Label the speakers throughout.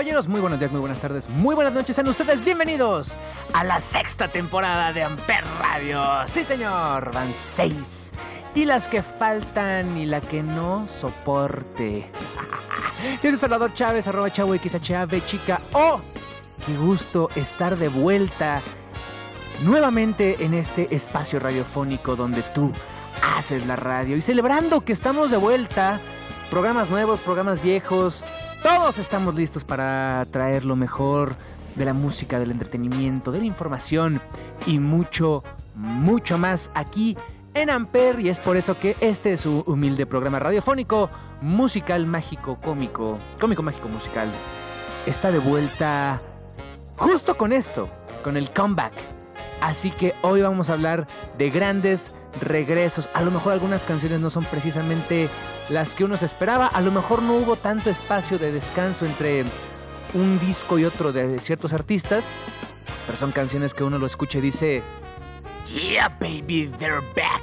Speaker 1: Caballeros, muy buenos días, muy buenas tardes, muy buenas noches. Sean ustedes bienvenidos a la sexta temporada de Amper Radio. Sí, señor, van seis. Y las que faltan y la que no soporte. Yo soy Salvador Chávez, arroba chavo XHAV, chica. ¡Oh! Qué gusto estar de vuelta nuevamente en este espacio radiofónico donde tú haces la radio. Y celebrando que estamos de vuelta, programas nuevos, programas viejos, todos estamos listos para traer lo mejor de la música, del entretenimiento, de la información y mucho, mucho más aquí en Amper. Y es por eso que este es su humilde programa radiofónico, musical, mágico, cómico, cómico, mágico, musical. Está de vuelta justo con esto, con el comeback. Así que hoy vamos a hablar de grandes regresos. A lo mejor algunas canciones no son precisamente las que uno se esperaba. A lo mejor no hubo tanto espacio de descanso entre un disco y otro de ciertos artistas. Pero son canciones que uno lo escucha y dice, Yeah, baby, they're back.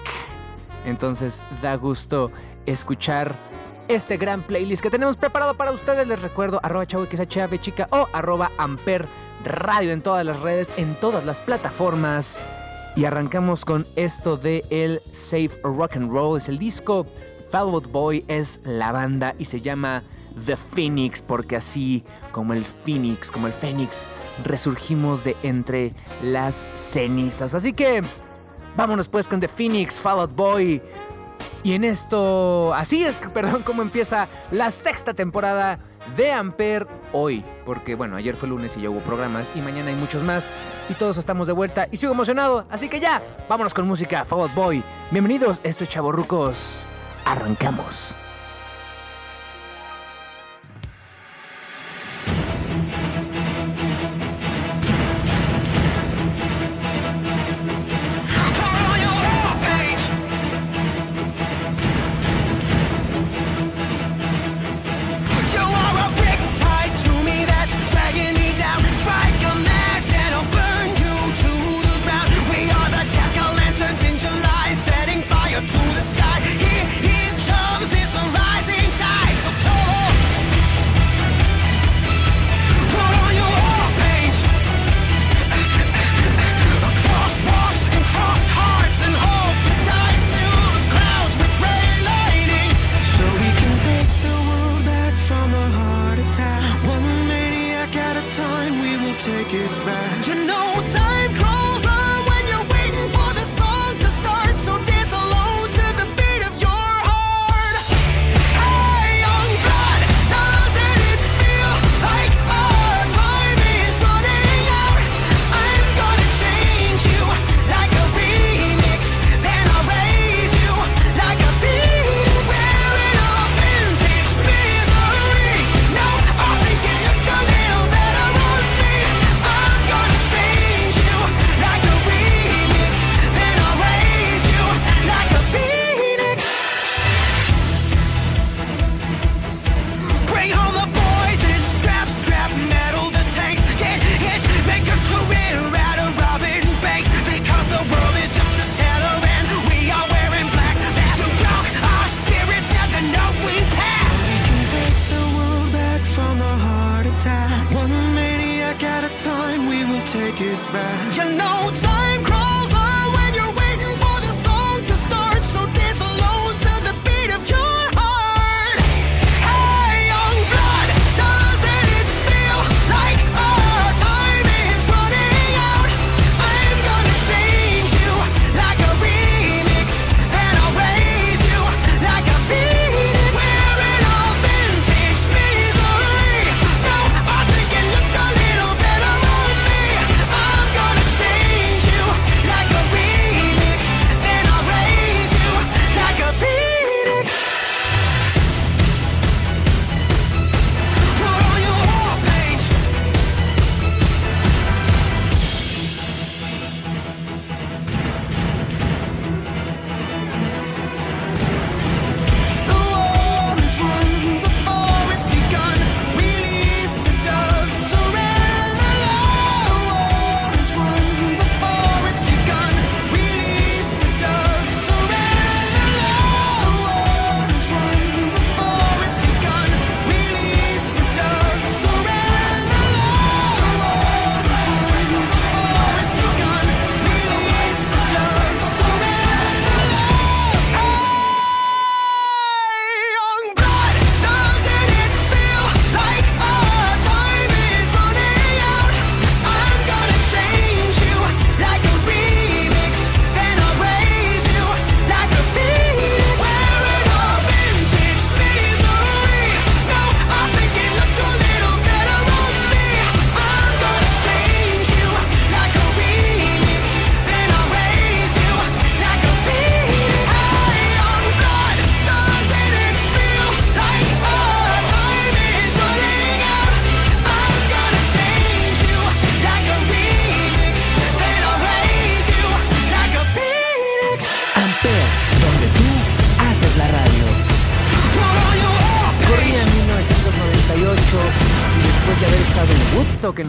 Speaker 1: Entonces da gusto escuchar este gran playlist que tenemos preparado para ustedes. Les recuerdo arroba chavo XHAV chica o arroba amper radio en todas las redes, en todas las plataformas. Y arrancamos con esto de el Safe Rock and Roll. Es el disco. Fall Out Boy es la banda y se llama The Phoenix porque así como el Phoenix, como el Fénix, resurgimos de entre las cenizas. Así que vámonos pues con The Phoenix, Fall Out Boy. Y en esto, así es, perdón, como empieza la sexta temporada de Amper hoy. Porque bueno, ayer fue lunes y ya hubo programas y mañana hay muchos más. Y todos estamos de vuelta y sigo emocionado. Así que ya, vámonos con música, Fall Out Boy. Bienvenidos, esto es Chavorrucos. Arrancamos.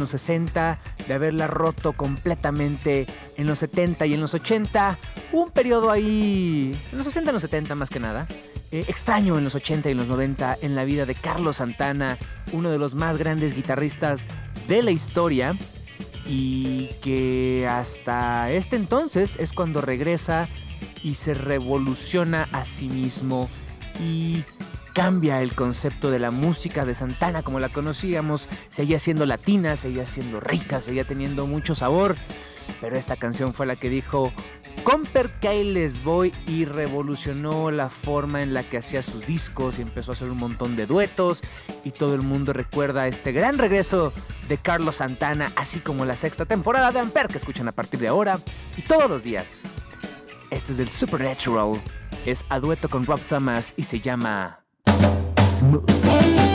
Speaker 1: Los 60, de haberla roto completamente en los 70 y en los 80. Un periodo ahí, en los 60 y en los 70 más que nada, eh, extraño en los 80 y en los 90 en la vida de Carlos Santana, uno de los más grandes guitarristas de la historia y que hasta este entonces es cuando regresa y se revoluciona a sí mismo y cambia el concepto de la música de Santana como la conocíamos, seguía siendo latina, seguía siendo rica, seguía teniendo mucho sabor, pero esta canción fue la que dijo Comper ahí les voy y revolucionó la forma en la que hacía sus discos y empezó a hacer un montón de duetos. Y todo el mundo recuerda este gran regreso de Carlos Santana, así como la sexta temporada de Amper que escuchan a partir de ahora y todos los días. Esto es del Supernatural, es a dueto con Rob Thomas y se llama Smooth.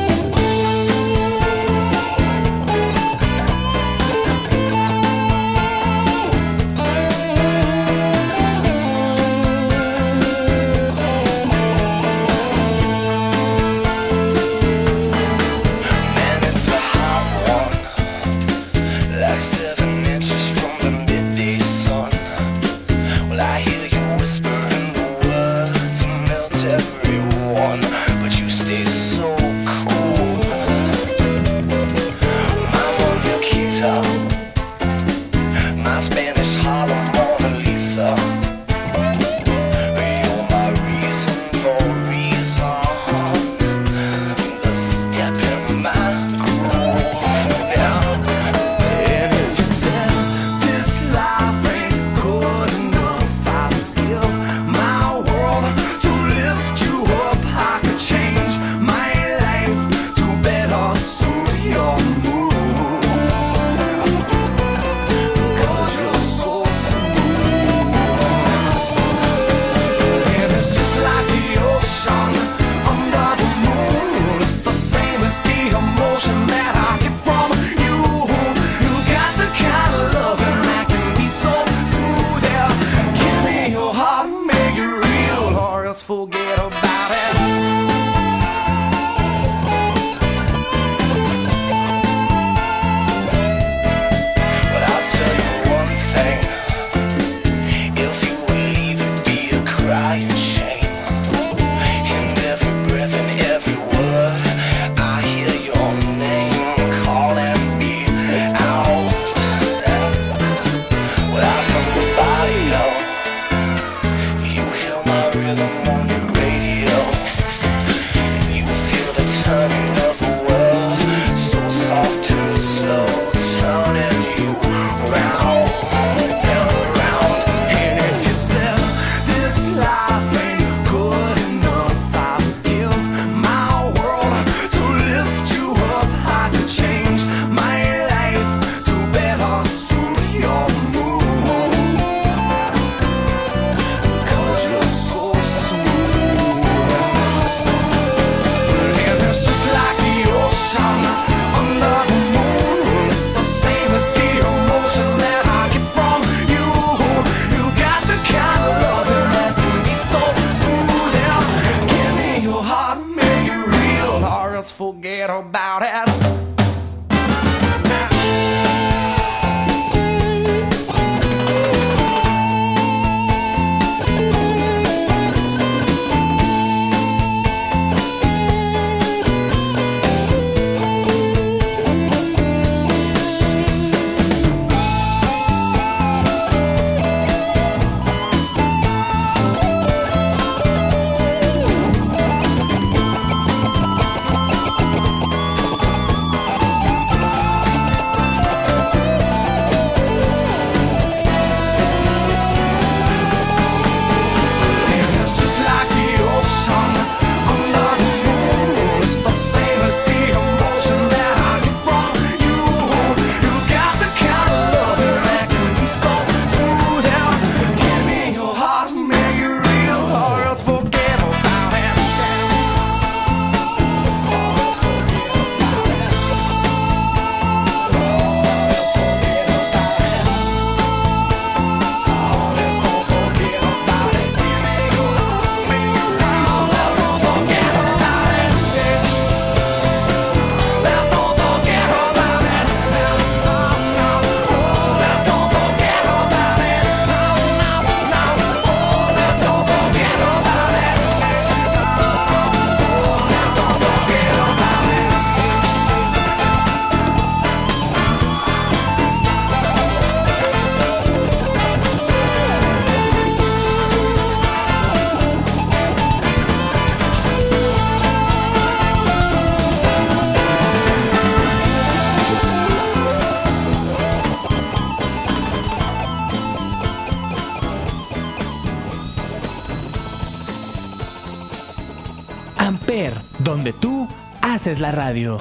Speaker 2: Amper, donde tú haces la radio.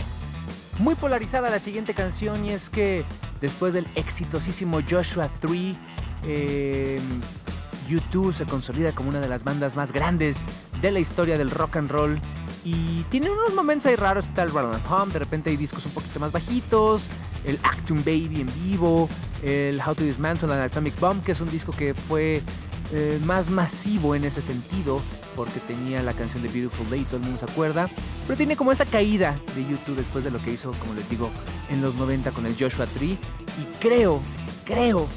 Speaker 1: Muy polarizada la siguiente canción y es que después del exitosísimo Joshua 3, eh, U2 se consolida como una de las bandas más grandes de la historia del rock and roll y tiene unos momentos ahí raros, el Rattle Hum, de repente hay discos un poquito más bajitos, el Actum Baby en vivo, el How to Dismantle an Atomic Bomb, que es un disco que fue eh, más masivo en ese sentido, porque tenía la canción de Beautiful Day, todo el mundo se acuerda, pero tiene como esta caída de YouTube después de lo que hizo, como les digo, en los 90 con el Joshua Tree, y creo, creo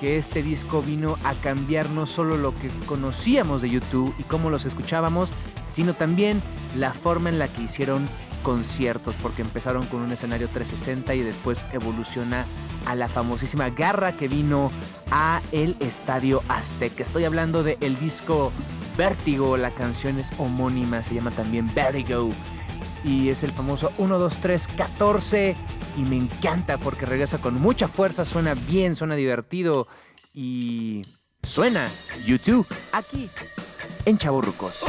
Speaker 1: que este disco vino a cambiar no solo lo que conocíamos de YouTube y cómo los escuchábamos, sino también la forma en la que hicieron conciertos, porque empezaron con un escenario 360 y después evoluciona a la famosísima garra que vino a el Estadio Azteca. Estoy hablando de el disco Vértigo, la canción es homónima, se llama también Vertigo y es el famoso 1, 2, 3, 14 y me encanta porque regresa con mucha fuerza, suena bien, suena divertido y suena YouTube aquí en Chaburrucos.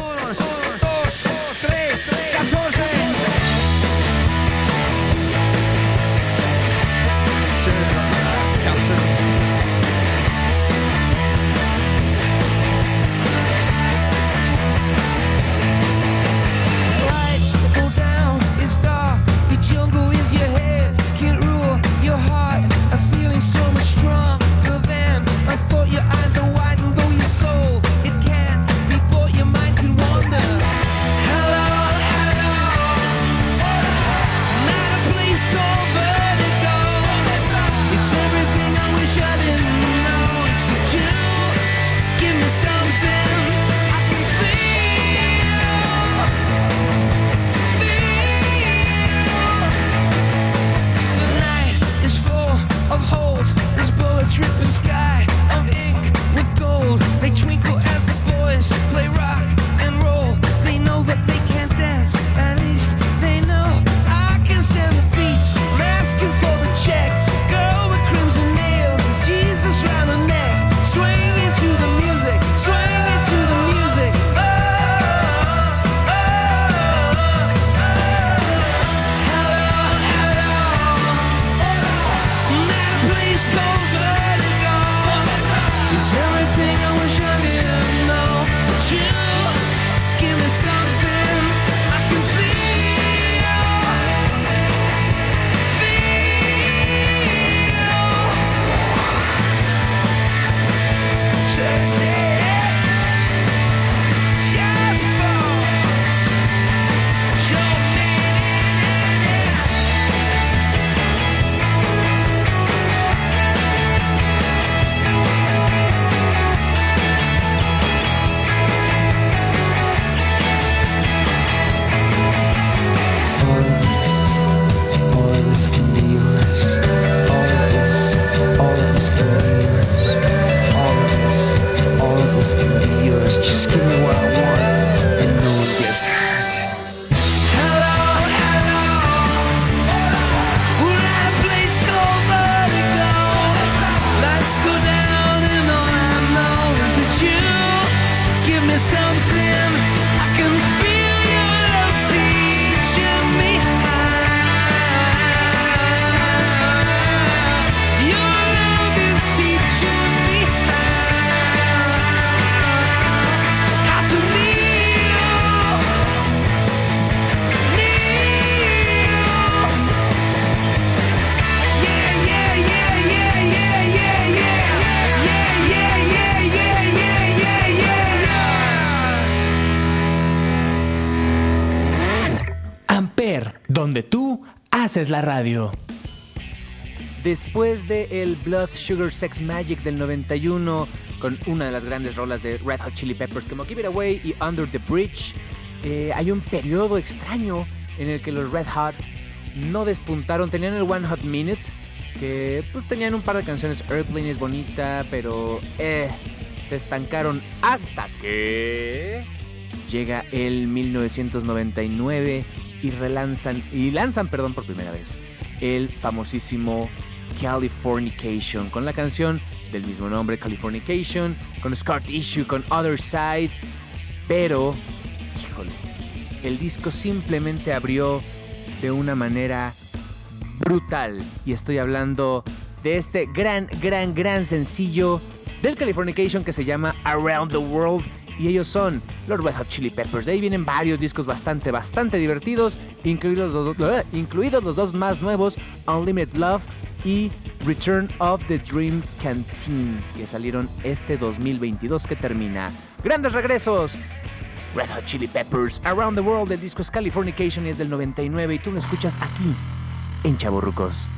Speaker 2: Haces la radio.
Speaker 1: Después de el Blood Sugar Sex Magic del 91, con una de las grandes rolas de Red Hot Chili Peppers como Give It Away y Under the Bridge, eh, hay un periodo extraño en el que los Red Hot no despuntaron. Tenían el One Hot Minute, que pues tenían un par de canciones. Airplane es bonita, pero eh, se estancaron hasta que llega el 1999 y relanzan, y lanzan, perdón, por primera vez, el famosísimo Californication con la canción del mismo nombre, Californication, con Scott Issue, con Other Side, pero, híjole, el disco simplemente abrió de una manera brutal. Y estoy hablando de este gran, gran, gran sencillo del Californication que se llama Around the World y ellos son los Red Hot Chili Peppers. De ahí vienen varios discos bastante, bastante divertidos, incluidos los, dos, incluidos los dos más nuevos, Unlimited Love y Return of the Dream Canteen, que salieron este 2022 que termina. Grandes regresos. Red Hot Chili Peppers, Around the World, el disco es Californication y es del 99 y tú lo escuchas aquí en
Speaker 2: Chaburrucos.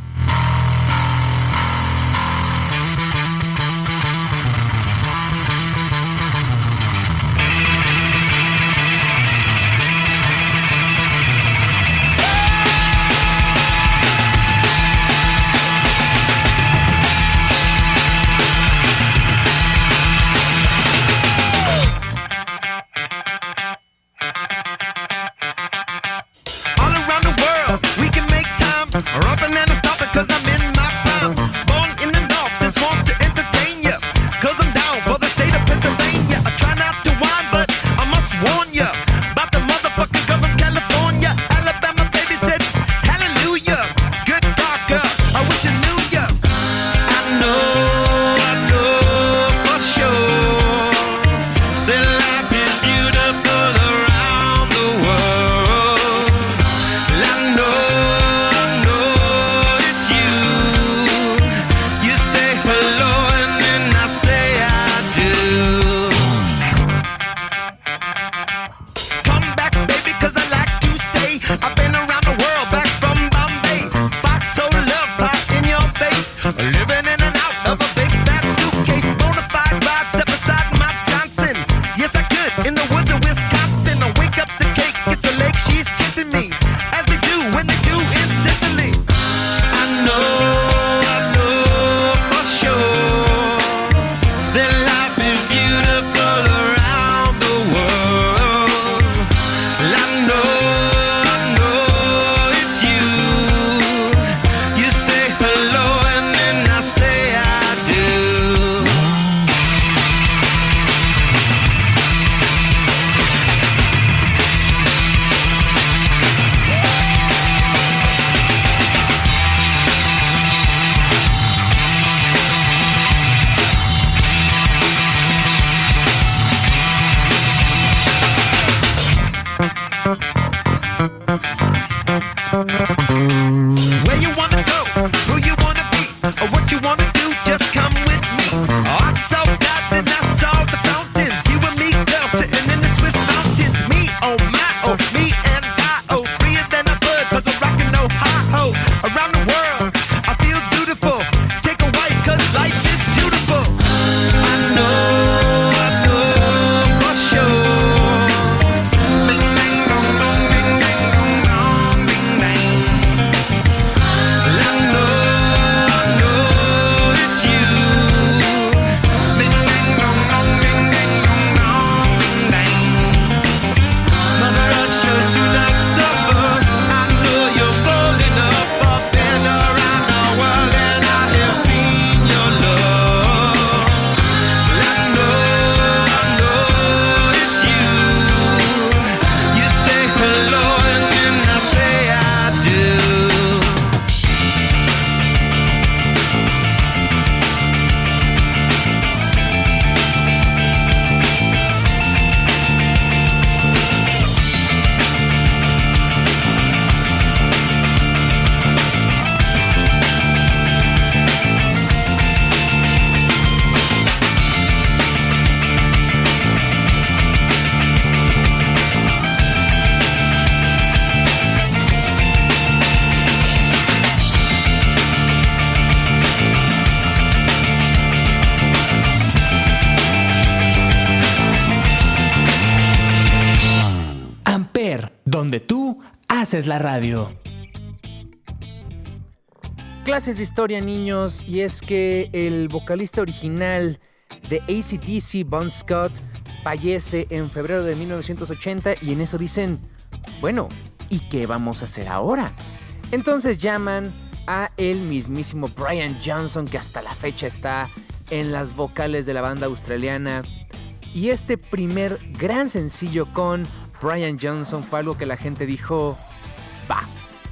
Speaker 2: la radio.
Speaker 1: Clases de historia, niños, y es que el vocalista original de ACDC, Bon Scott, fallece en febrero de 1980 y en eso dicen, bueno, ¿y qué vamos a hacer ahora? Entonces llaman a el mismísimo Brian Johnson que hasta la fecha está en las vocales de la banda australiana y este primer gran sencillo con Brian Johnson fue algo que la gente dijo, va,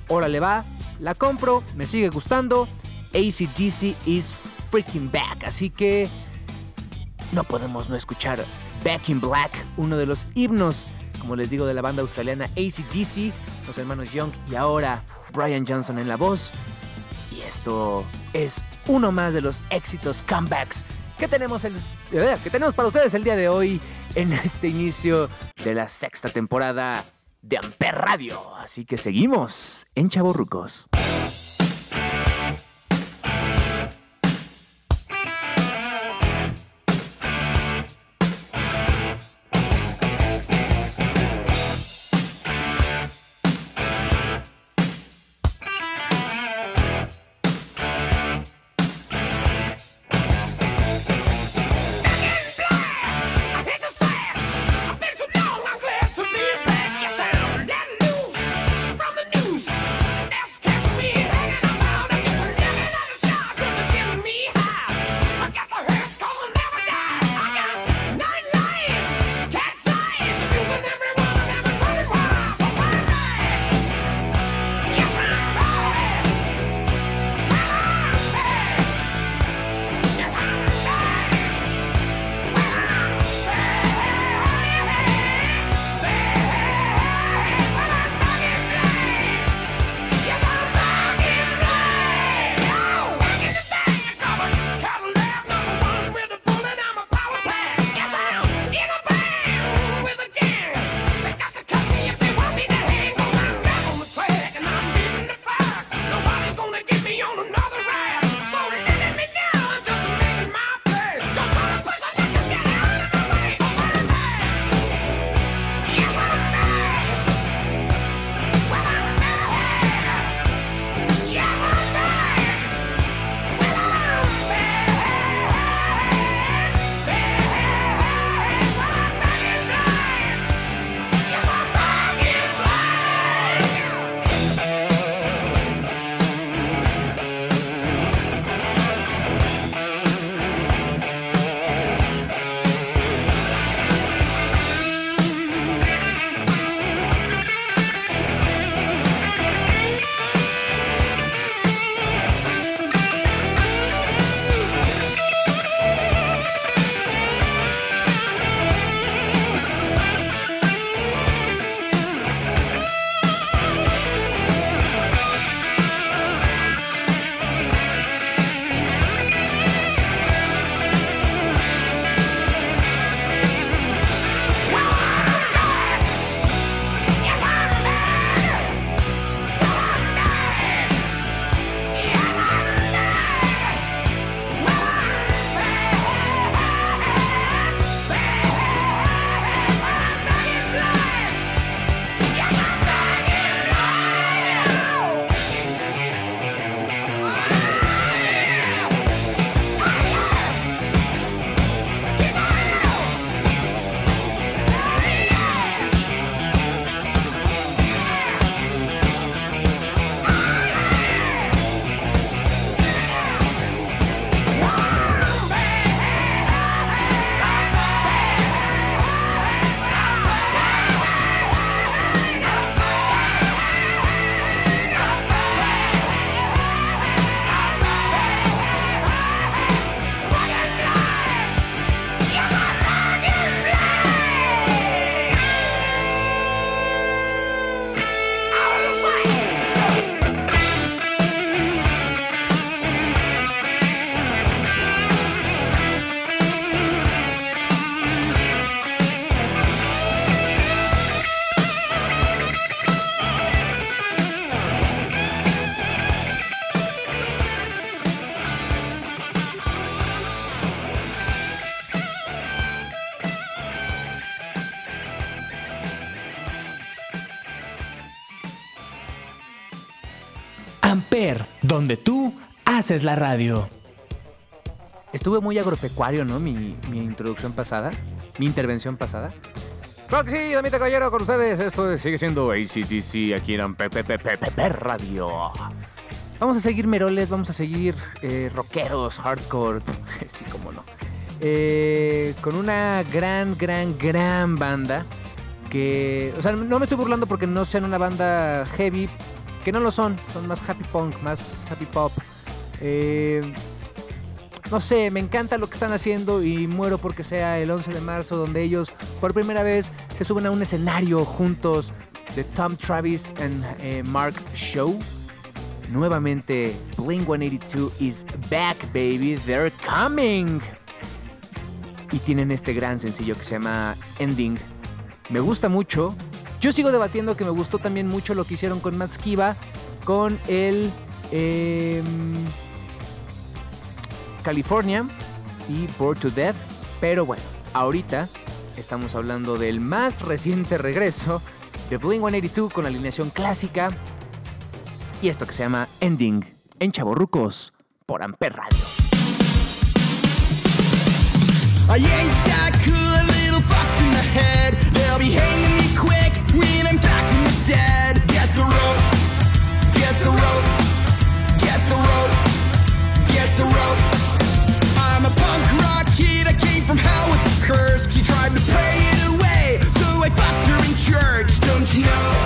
Speaker 1: órale va, la compro, me sigue gustando, ACDC is freaking back, así que no podemos no escuchar Back in Black, uno de los himnos, como les digo, de la banda australiana ACDC, los hermanos Young y ahora Brian Johnson en la voz. Y esto es uno más de los éxitos comebacks que tenemos, el, eh, que tenemos para ustedes el día de hoy en este inicio de la sexta temporada de Amper Radio. Así que seguimos en Chavorrucos.
Speaker 2: Haces la radio.
Speaker 1: Estuve muy agropecuario, ¿no? Mi, introducción pasada, mi intervención pasada. Claro que sí, damita caballero, con ustedes. Esto sigue siendo ACDC aquí en Amper Radio. Vamos a seguir meroles, vamos a seguir eh, rockeros, hardcore, sí, cómo no. Eh, con una gran, gran, gran banda que, o sea, no me estoy burlando porque no sean una banda heavy, que no lo son, son más happy punk, más happy pop. Eh, no sé, me encanta lo que están haciendo y muero porque sea el 11 de marzo donde ellos por primera vez se suben a un escenario juntos de Tom Travis and eh, Mark Show. Nuevamente, Blink 182 is back, baby. They're coming. Y tienen este gran sencillo que se llama Ending. Me gusta mucho. Yo sigo debatiendo que me gustó también mucho lo que hicieron con Matt Skiba con el em, California y Bored to Death. Pero bueno, ahorita estamos hablando del más reciente regreso de Blink 182 con alineación clásica y esto que se llama Ending en Chaborrucos por Amper Radio.
Speaker 3: I ain't that cool, a little fucked in the head. They'll be hanging me quick when I'm back from the dead. Get the rope, get the rope, get the rope, get the rope. Tried to pray it away, so I fucked her in church. Don't you know?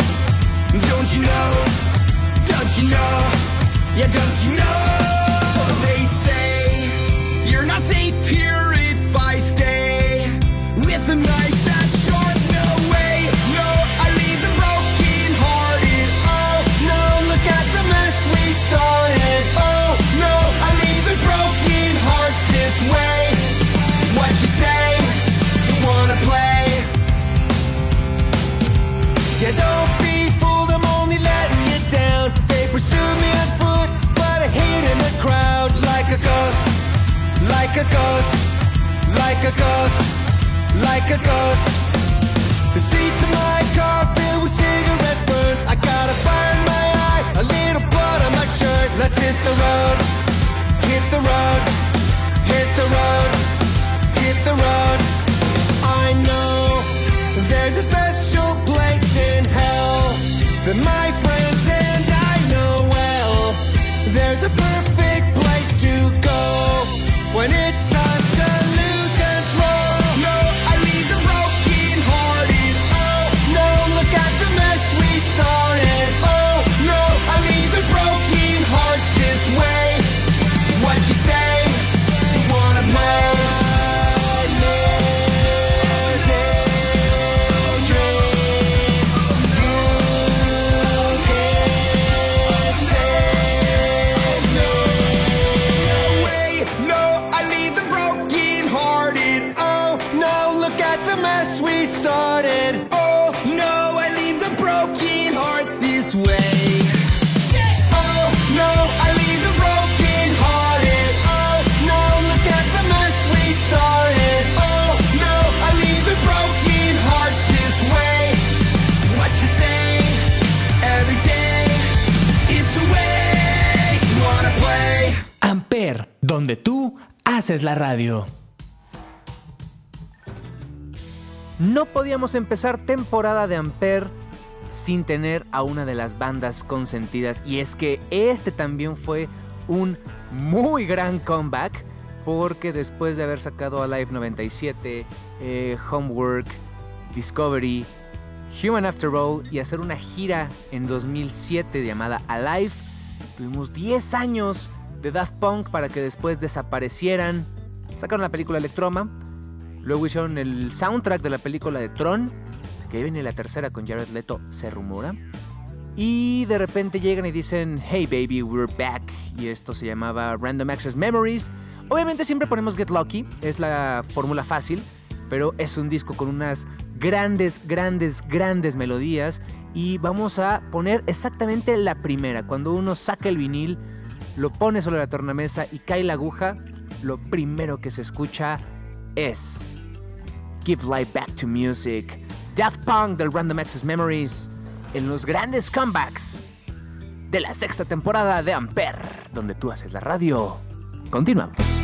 Speaker 3: Don't you know? Don't you know? Yeah, don't you know? A ghost, like a ghost.
Speaker 2: Haces la radio.
Speaker 1: No podíamos empezar temporada de Ampere sin tener a una de las bandas consentidas. Y es que este también fue un muy gran comeback. Porque después de haber sacado Alive 97, eh, Homework, Discovery, Human After All y hacer una gira en 2007 llamada Alive, tuvimos 10 años de Daft Punk para que después desaparecieran. Sacaron la película Electroma, Luego hicieron el soundtrack de la película de Tron, que viene la tercera con Jared Leto, se rumora. Y de repente llegan y dicen, hey baby, we're back. Y esto se llamaba Random Access Memories. Obviamente siempre ponemos Get Lucky, es la fórmula fácil, pero es un disco con unas grandes, grandes, grandes melodías. Y vamos a poner exactamente la primera. Cuando uno saca el vinil, lo pone sobre la tornamesa y cae la aguja, lo primero que se escucha es Give Life Back to Music, Daft Punk del Random Access Memories, en los grandes comebacks de la sexta temporada de Ampere, donde tú haces la radio. Continuamos.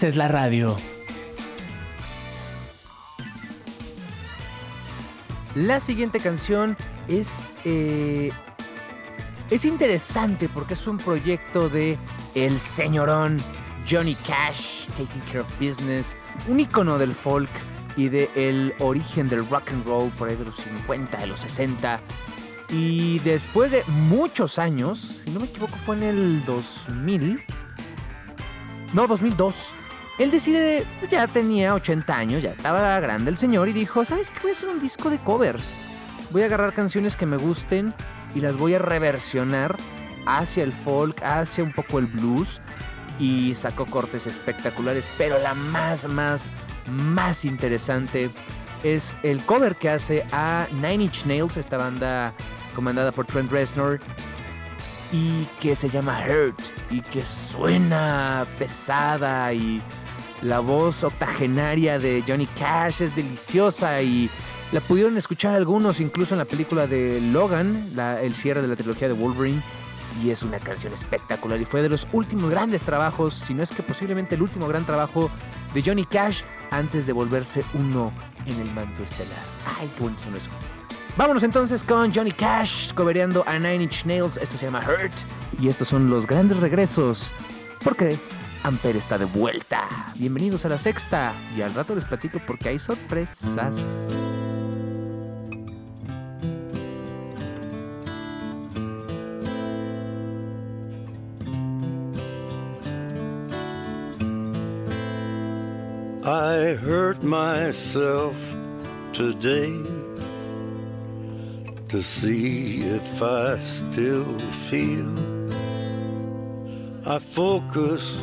Speaker 2: Haces la radio.
Speaker 1: La siguiente canción es. eh, es interesante porque es un proyecto de el señorón Johnny Cash, Taking Care of Business, un icono del folk y del origen del rock and roll por ahí de los 50, de los 60. Y después de muchos años, si no me equivoco, fue en el 2000. No, 2002. Él decide, pues, ya tenía 80 años, ya estaba grande el señor y dijo, ¿sabes qué? Voy a hacer un disco de covers. Voy a agarrar canciones que me gusten y las voy a reversionar hacia el folk, hacia un poco el blues. Y sacó cortes espectaculares, pero la más, más, más interesante es el cover que hace a Nine Inch Nails, esta banda comandada por Trent Reznor, y que se llama Hurt y que suena pesada y la voz octogenaria de Johnny Cash es deliciosa y la pudieron escuchar algunos incluso en la película de Logan, el cierre de la trilogía de Wolverine y es una canción espectacular y fue de los últimos grandes trabajos, si no es que posiblemente el último gran trabajo de Johnny Cash antes de volverse uno en el manto estelar. Ay, qué bonito son eso. Vámonos entonces con Johnny Cash cobereando a Nine Inch Nails. Esto se llama Hurt. Y estos son los grandes regresos. Porque Amper está de vuelta. Bienvenidos a la sexta. Y al rato les platico porque hay sorpresas.
Speaker 4: I hurt myself today to see if I still feel. I focus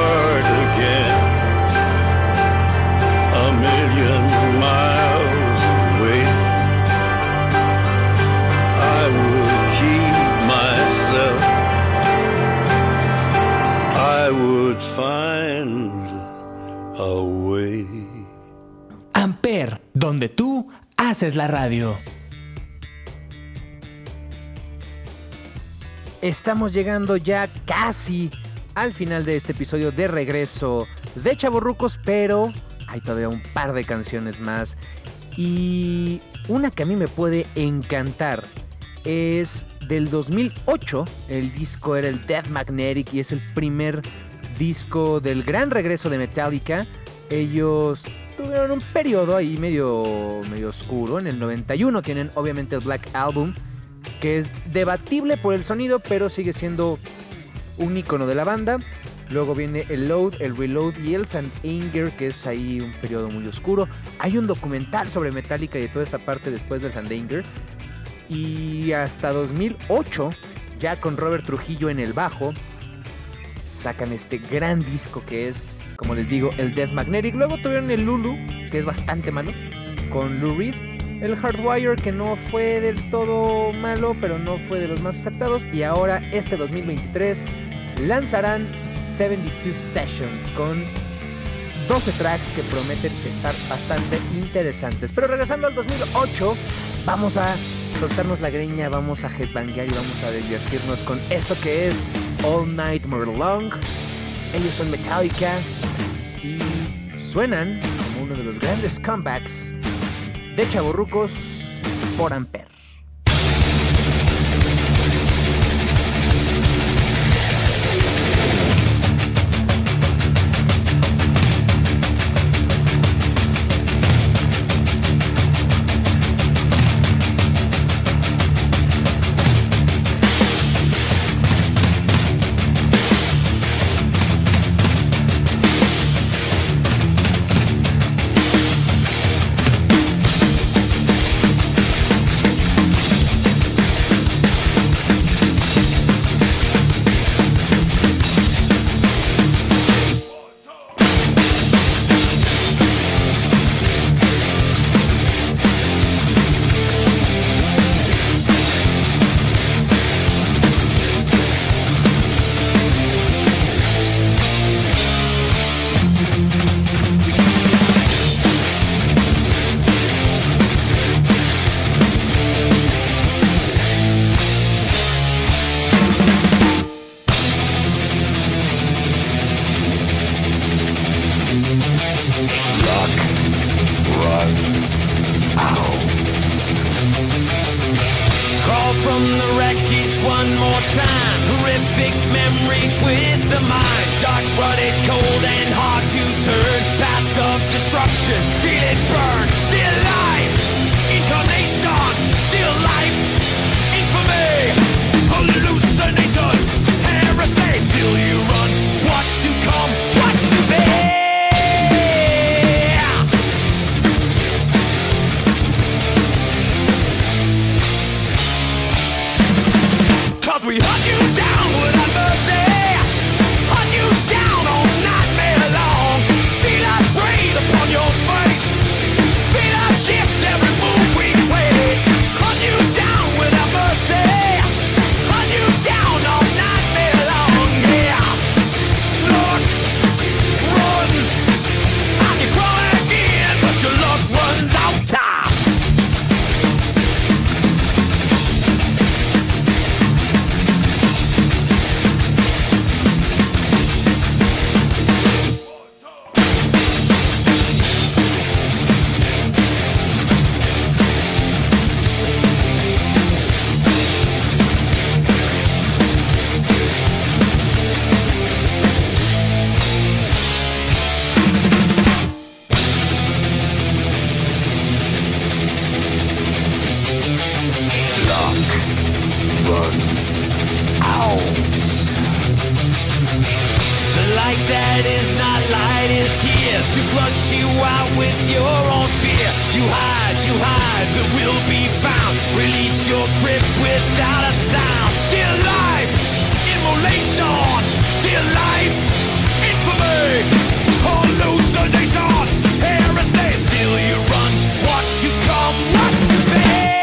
Speaker 4: find a way.
Speaker 2: Amper, donde tú haces la radio.
Speaker 1: Estamos llegando ya casi al final de este episodio de regreso de Chaborrucos, pero hay todavía un par de canciones más. Y una que a mí me puede encantar es del 2008. El disco era el Death Magnetic y es el primer disco del gran regreso de Metallica. Ellos tuvieron un periodo ahí medio, medio oscuro. En el 91 tienen obviamente el Black Album que es debatible por el sonido, pero sigue siendo un icono de la banda. Luego viene el Load, el Reload y el Sand Anger, que es ahí un periodo muy oscuro. Hay un documental sobre Metallica y de toda esta parte después del Sand Anger. Y hasta 2008, ya con Robert Trujillo en el bajo, sacan este gran disco que es, como les digo, el Death Magnetic. Luego tuvieron el Lulu, que es bastante malo, con Lou Reed. El Hardwire, que no fue del todo malo, pero no fue de los más aceptados. Y ahora, este 2023, lanzarán 72 Sessions con 12 tracks que prometen estar bastante interesantes. Pero regresando al 2008, vamos a soltarnos la greña, vamos a headbanguear y vamos a divertirnos con esto que es All Night More Long. Ellos son Metallica y suenan como uno de los grandes comebacks de Chaborrucos por Amper.
Speaker 2: runs out. The light that is not light is here to flush you out with your own fear. You hide, you hide, but will be found. Release your grip without a sound. Still life, immolation. Still life, infamy, hallucination, heresy. Still you run, what's to come, what's to be?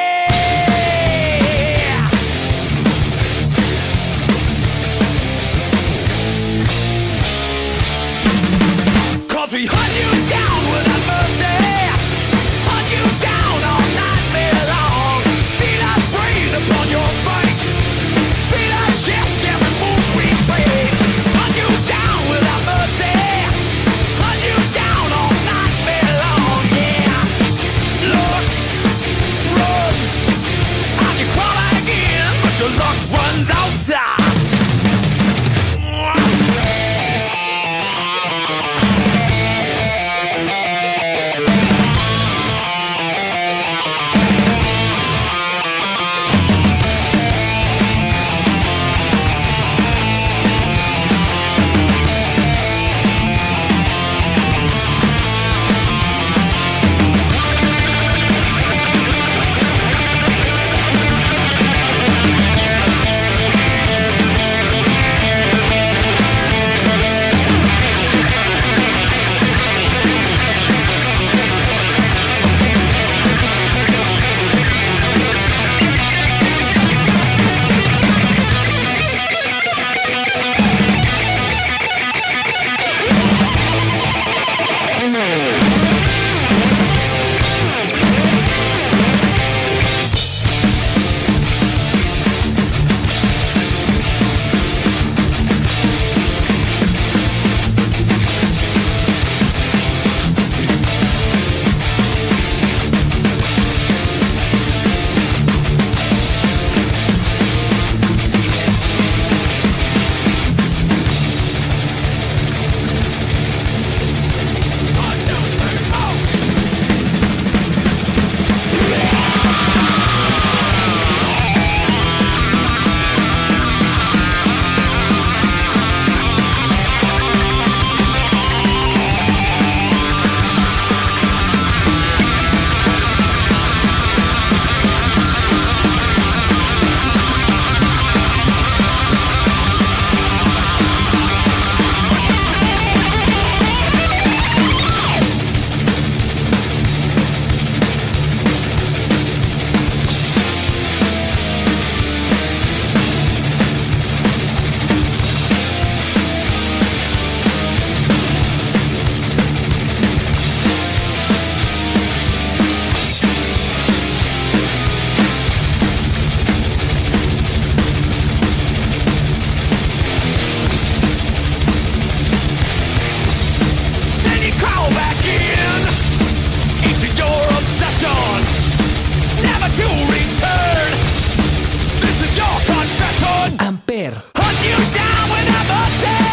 Speaker 2: per. Hunt you down with a mercy.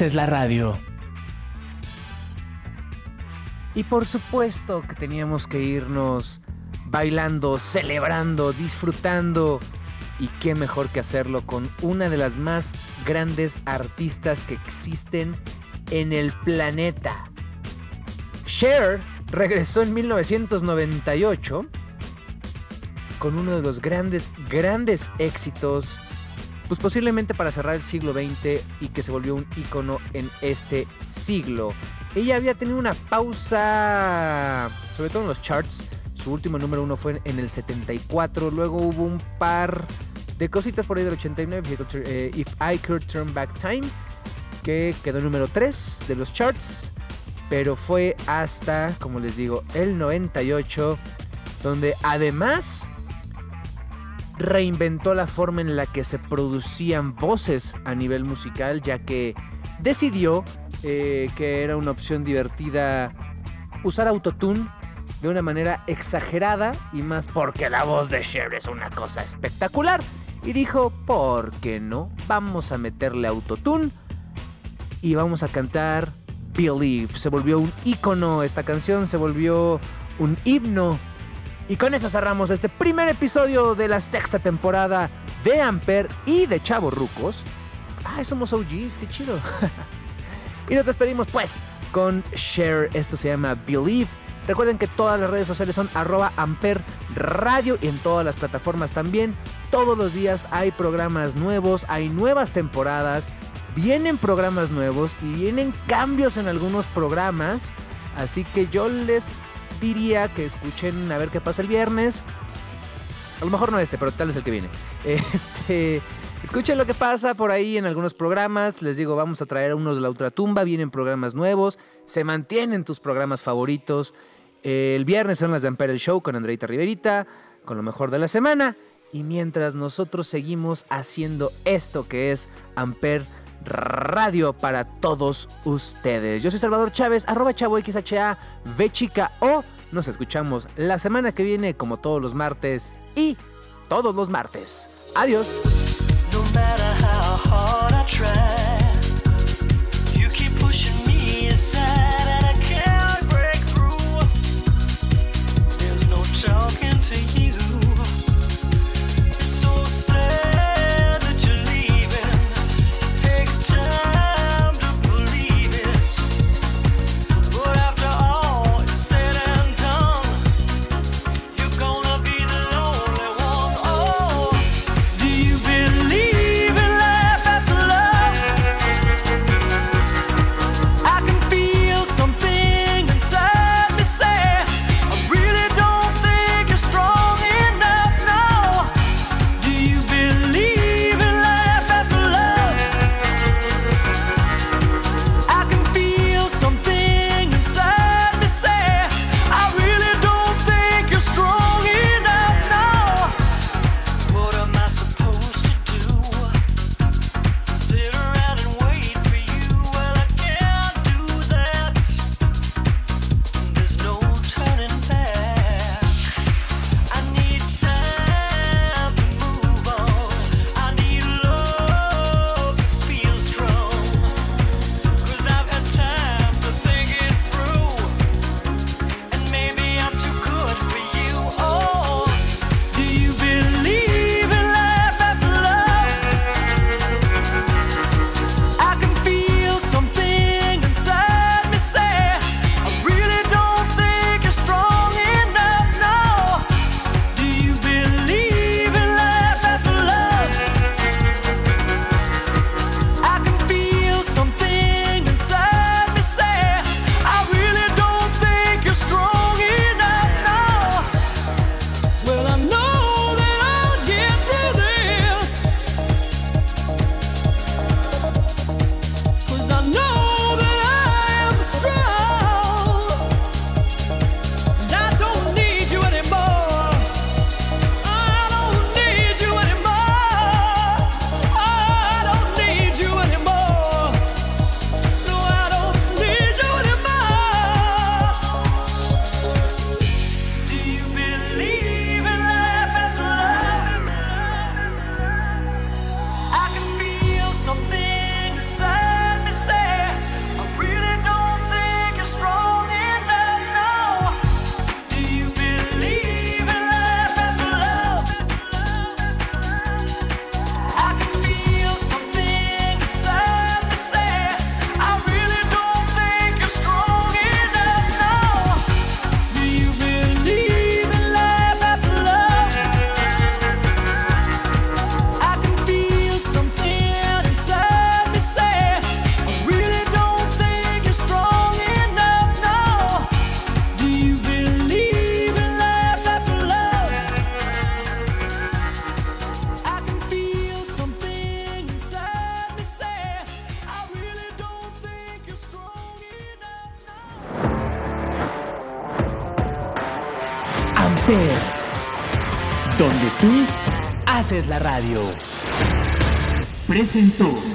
Speaker 1: Haces la radio. Y por supuesto que teníamos que irnos bailando, celebrando, disfrutando. Y qué mejor que hacerlo con una de las más grandes artistas que existen en el planeta. Cher regresó en 1998 con uno de los grandes, grandes éxitos pues posiblemente para cerrar el siglo XX y que se volvió un ícono en este siglo. Ella había tenido una pausa, sobre todo en los charts. Su último número uno fue en el 74. Luego hubo un par de cositas por ahí del 89, If I Could- eh, If I Could Turn Back Time, que quedó número 3 de los charts. Pero fue hasta, como les digo, el 98, donde además reinventó la forma en la que se producían voces a nivel musical, ya que decidió eh, que era una opción divertida usar autotune de una manera exagerada y más porque la voz de Cher es una cosa espectacular. Y dijo, ¿por qué no? Vamos a meterle autotune y vamos a cantar Believe. Se volvió un ícono esta canción, se volvió un himno y con eso cerramos este primer episodio de la sexta temporada de Amper y de Chavo Rucos. Ay, somos OGs, qué chido. y nos despedimos pues con Share. Esto se llama Believe. Recuerden que todas las redes sociales son arroba Amper Radio y en todas las plataformas también. Todos los días hay programas nuevos, hay nuevas temporadas, vienen programas nuevos y vienen cambios en algunos programas. Así que yo les diría que escuchen a ver qué pasa el viernes. A lo mejor no este, pero tal vez el que viene. Este, escuchen lo que pasa por ahí en algunos programas. Les digo, vamos a traer a unos de la ultratumba. Vienen programas nuevos. Se mantienen tus programas favoritos. El viernes son las de Ampere el Show con Andreita Riverita, con lo mejor de la semana. Y mientras nosotros seguimos haciendo esto que es Amper Radio para todos ustedes. Yo soy Salvador Chávez, arroba chavo XHA, V chica O. Nos escuchamos la semana que viene como todos los martes y todos los martes. Adiós. Radio. Presentó.